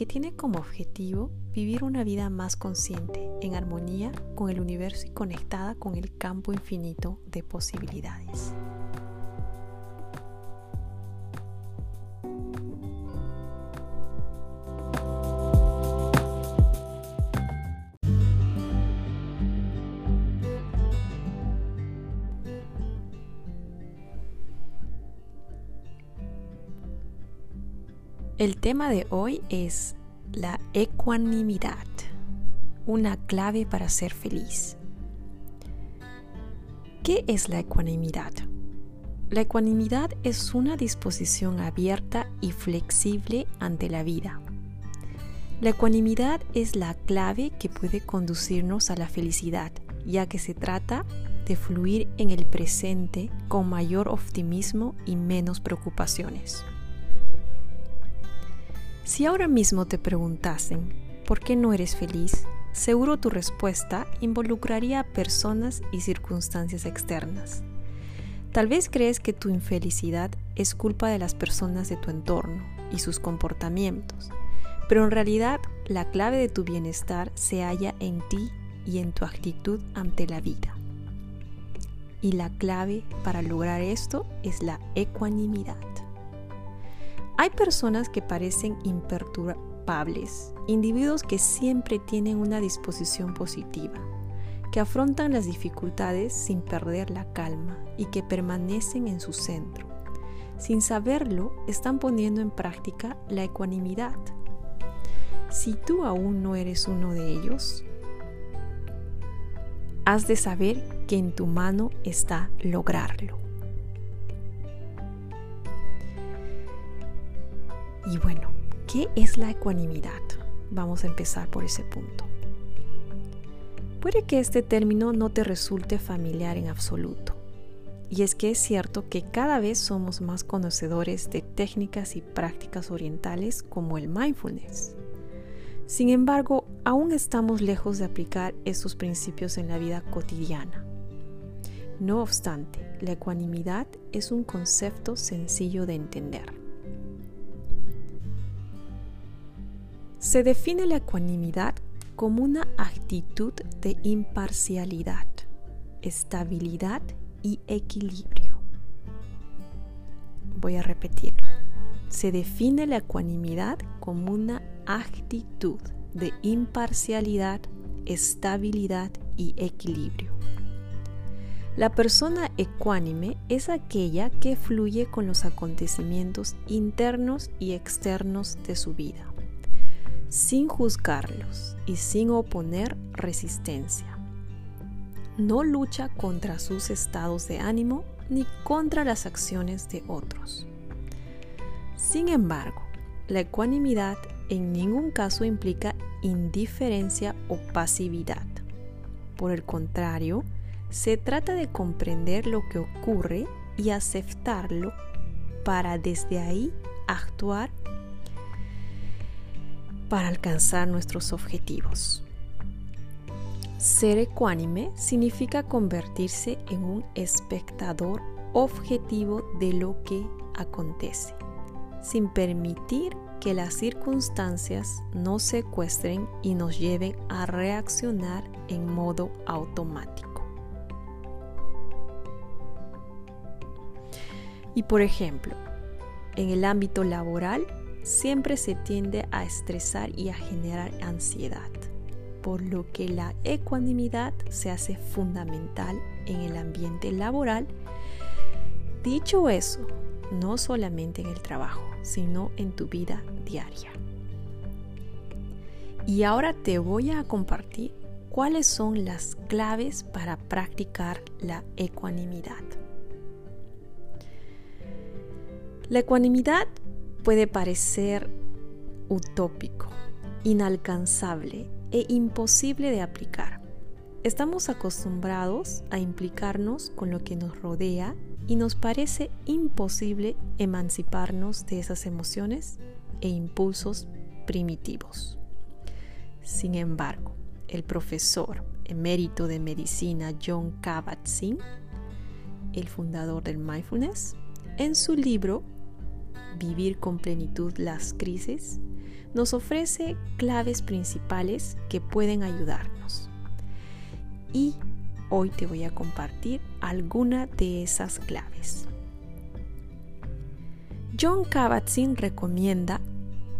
que tiene como objetivo vivir una vida más consciente, en armonía con el universo y conectada con el campo infinito de posibilidades. El tema de hoy es la ecuanimidad, una clave para ser feliz. ¿Qué es la ecuanimidad? La ecuanimidad es una disposición abierta y flexible ante la vida. La ecuanimidad es la clave que puede conducirnos a la felicidad, ya que se trata de fluir en el presente con mayor optimismo y menos preocupaciones. Si ahora mismo te preguntasen por qué no eres feliz, seguro tu respuesta involucraría a personas y circunstancias externas. Tal vez crees que tu infelicidad es culpa de las personas de tu entorno y sus comportamientos, pero en realidad la clave de tu bienestar se halla en ti y en tu actitud ante la vida. Y la clave para lograr esto es la ecuanimidad. Hay personas que parecen imperturbables, individuos que siempre tienen una disposición positiva, que afrontan las dificultades sin perder la calma y que permanecen en su centro. Sin saberlo, están poniendo en práctica la ecuanimidad. Si tú aún no eres uno de ellos, has de saber que en tu mano está lograrlo. Y bueno, ¿qué es la ecuanimidad? Vamos a empezar por ese punto. Puede que este término no te resulte familiar en absoluto. Y es que es cierto que cada vez somos más conocedores de técnicas y prácticas orientales como el mindfulness. Sin embargo, aún estamos lejos de aplicar estos principios en la vida cotidiana. No obstante, la ecuanimidad es un concepto sencillo de entender. Se define la ecuanimidad como una actitud de imparcialidad, estabilidad y equilibrio. Voy a repetir. Se define la ecuanimidad como una actitud de imparcialidad, estabilidad y equilibrio. La persona ecuánime es aquella que fluye con los acontecimientos internos y externos de su vida sin juzgarlos y sin oponer resistencia. No lucha contra sus estados de ánimo ni contra las acciones de otros. Sin embargo, la ecuanimidad en ningún caso implica indiferencia o pasividad. Por el contrario, se trata de comprender lo que ocurre y aceptarlo para desde ahí actuar para alcanzar nuestros objetivos. Ser ecuánime significa convertirse en un espectador objetivo de lo que acontece, sin permitir que las circunstancias nos secuestren y nos lleven a reaccionar en modo automático. Y por ejemplo, en el ámbito laboral, siempre se tiende a estresar y a generar ansiedad, por lo que la ecuanimidad se hace fundamental en el ambiente laboral. Dicho eso, no solamente en el trabajo, sino en tu vida diaria. Y ahora te voy a compartir cuáles son las claves para practicar la ecuanimidad. La ecuanimidad puede parecer utópico, inalcanzable e imposible de aplicar. Estamos acostumbrados a implicarnos con lo que nos rodea y nos parece imposible emanciparnos de esas emociones e impulsos primitivos. Sin embargo, el profesor emérito de medicina John Kabat-Zinn, el fundador del mindfulness, en su libro Vivir con plenitud las crisis, nos ofrece claves principales que pueden ayudarnos. Y hoy te voy a compartir alguna de esas claves. John Kabat-Zinn recomienda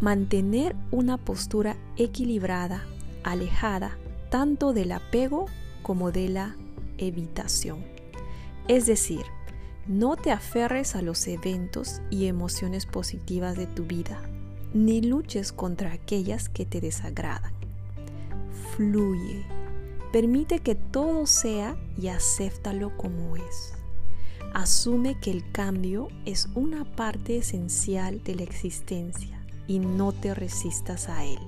mantener una postura equilibrada, alejada tanto del apego como de la evitación. Es decir, no te aferres a los eventos y emociones positivas de tu vida, ni luches contra aquellas que te desagradan. Fluye, permite que todo sea y acéptalo como es. Asume que el cambio es una parte esencial de la existencia y no te resistas a él.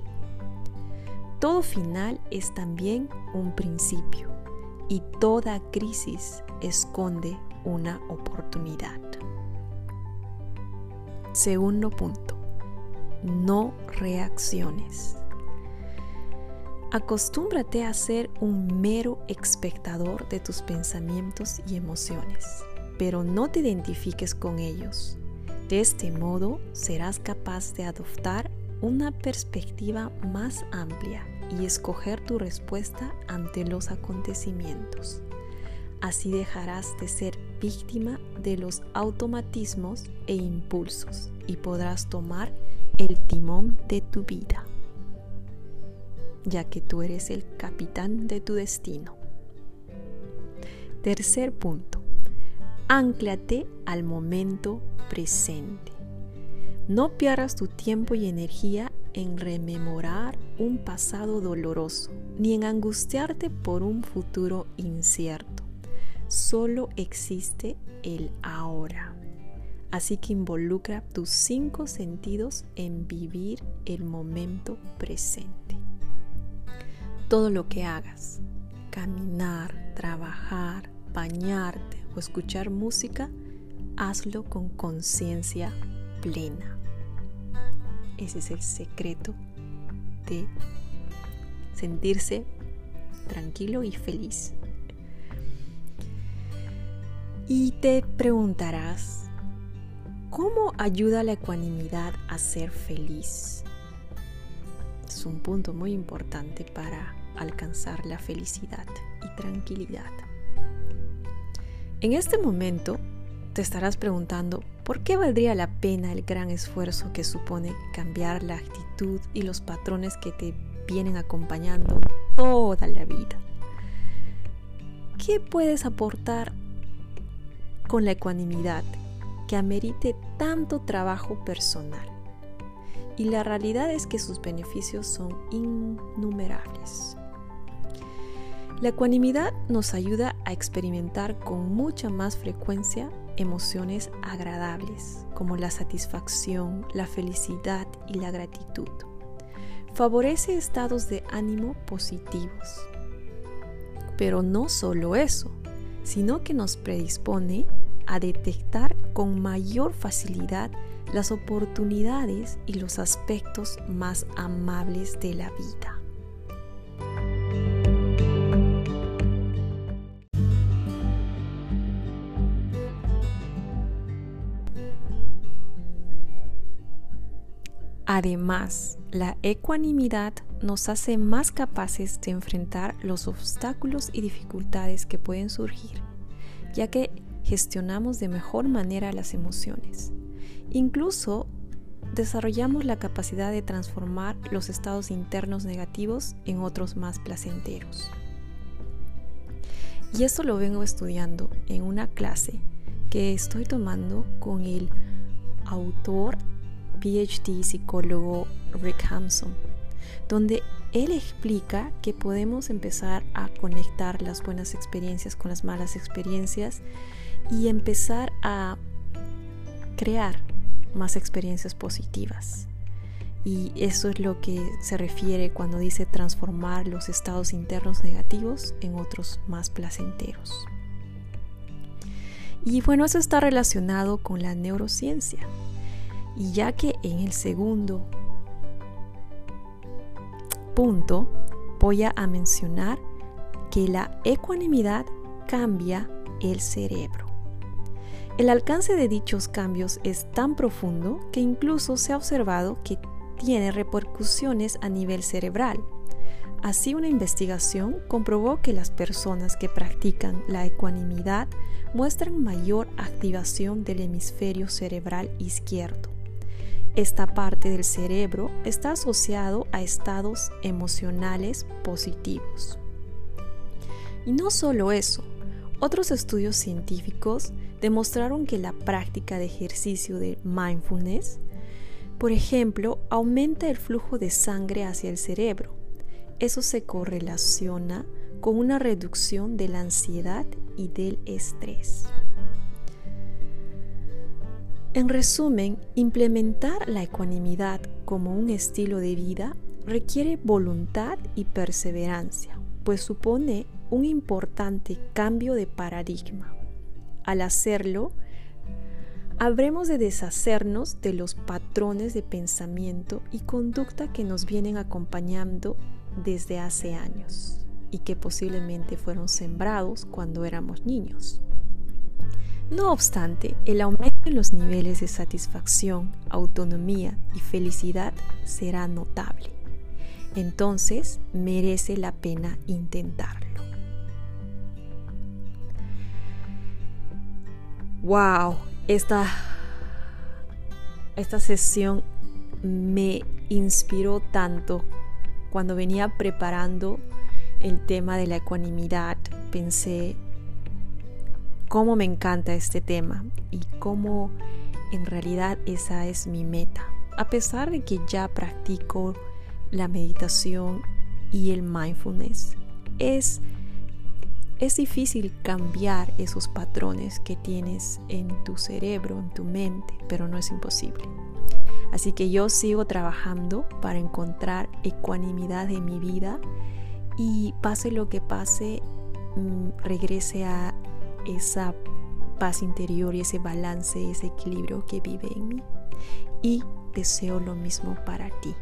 Todo final es también un principio y toda crisis esconde una oportunidad. Segundo punto, no reacciones. Acostúmbrate a ser un mero espectador de tus pensamientos y emociones, pero no te identifiques con ellos. De este modo serás capaz de adoptar una perspectiva más amplia y escoger tu respuesta ante los acontecimientos. Así dejarás de ser víctima de los automatismos e impulsos y podrás tomar el timón de tu vida, ya que tú eres el capitán de tu destino. Tercer punto, anclate al momento presente. No pierdas tu tiempo y energía en rememorar un pasado doloroso, ni en angustiarte por un futuro incierto. Solo existe el ahora. Así que involucra tus cinco sentidos en vivir el momento presente. Todo lo que hagas, caminar, trabajar, bañarte o escuchar música, hazlo con conciencia plena. Ese es el secreto de sentirse tranquilo y feliz. Y te preguntarás, ¿cómo ayuda la ecuanimidad a ser feliz? Es un punto muy importante para alcanzar la felicidad y tranquilidad. En este momento te estarás preguntando, ¿por qué valdría la pena el gran esfuerzo que supone cambiar la actitud y los patrones que te vienen acompañando toda la vida? ¿Qué puedes aportar con la ecuanimidad que amerite tanto trabajo personal? Y la realidad es que sus beneficios son innumerables. La ecuanimidad nos ayuda a experimentar con mucha más frecuencia emociones agradables como la satisfacción, la felicidad y la gratitud. Favorece estados de ánimo positivos. Pero no solo eso, sino que nos predispone a detectar con mayor facilidad las oportunidades y los aspectos más amables de la vida. Además, la ecuanimidad nos hace más capaces de enfrentar los obstáculos y dificultades que pueden surgir, ya que gestionamos de mejor manera las emociones. Incluso desarrollamos la capacidad de transformar los estados internos negativos en otros más placenteros. Y esto lo vengo estudiando en una clase que estoy tomando con el autor PhD psicólogo Rick Hampson, donde él explica que podemos empezar a conectar las buenas experiencias con las malas experiencias y empezar a crear más experiencias positivas. Y eso es lo que se refiere cuando dice transformar los estados internos negativos en otros más placenteros. Y bueno, eso está relacionado con la neurociencia. Y ya que en el segundo punto voy a mencionar que la ecuanimidad cambia el cerebro. El alcance de dichos cambios es tan profundo que incluso se ha observado que tiene repercusiones a nivel cerebral. Así una investigación comprobó que las personas que practican la ecuanimidad muestran mayor activación del hemisferio cerebral izquierdo. Esta parte del cerebro está asociado a estados emocionales positivos. Y no solo eso, otros estudios científicos demostraron que la práctica de ejercicio de mindfulness por ejemplo, aumenta el flujo de sangre hacia el cerebro. Eso se correlaciona con una reducción de la ansiedad y del estrés. En resumen, implementar la ecuanimidad como un estilo de vida requiere voluntad y perseverancia, pues supone un importante cambio de paradigma. Al hacerlo, habremos de deshacernos de los patrones de pensamiento y conducta que nos vienen acompañando desde hace años y que posiblemente fueron sembrados cuando éramos niños. No obstante, el aumento en los niveles de satisfacción, autonomía y felicidad será notable. Entonces merece la pena intentarlo. ¡Wow! esta, esta sesión me inspiró tanto cuando venía preparando el tema de la ecuanimidad. Pensé cómo me encanta este tema y cómo en realidad esa es mi meta. A pesar de que ya practico la meditación y el mindfulness, es es difícil cambiar esos patrones que tienes en tu cerebro, en tu mente, pero no es imposible. Así que yo sigo trabajando para encontrar ecuanimidad en mi vida y pase lo que pase, mm, regrese a esa paz interior y ese balance, ese equilibrio que vive en mí. Y deseo lo mismo para ti.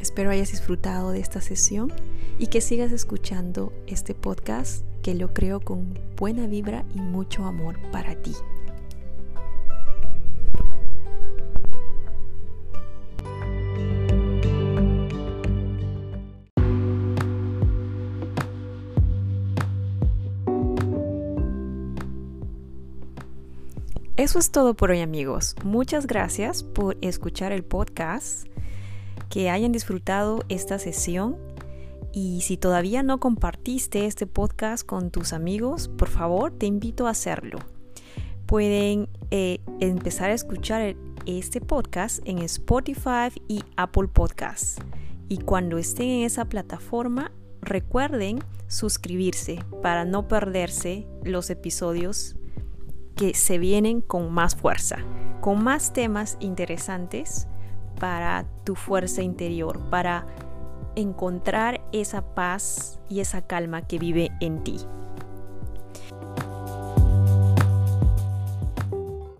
Espero hayas disfrutado de esta sesión y que sigas escuchando este podcast que lo creo con buena vibra y mucho amor para ti. Eso es todo por hoy amigos. Muchas gracias por escuchar el podcast, que hayan disfrutado esta sesión y si todavía no compartiste este podcast con tus amigos, por favor te invito a hacerlo. Pueden eh, empezar a escuchar este podcast en Spotify y Apple Podcasts. Y cuando estén en esa plataforma, recuerden suscribirse para no perderse los episodios que se vienen con más fuerza, con más temas interesantes para tu fuerza interior, para encontrar esa paz y esa calma que vive en ti.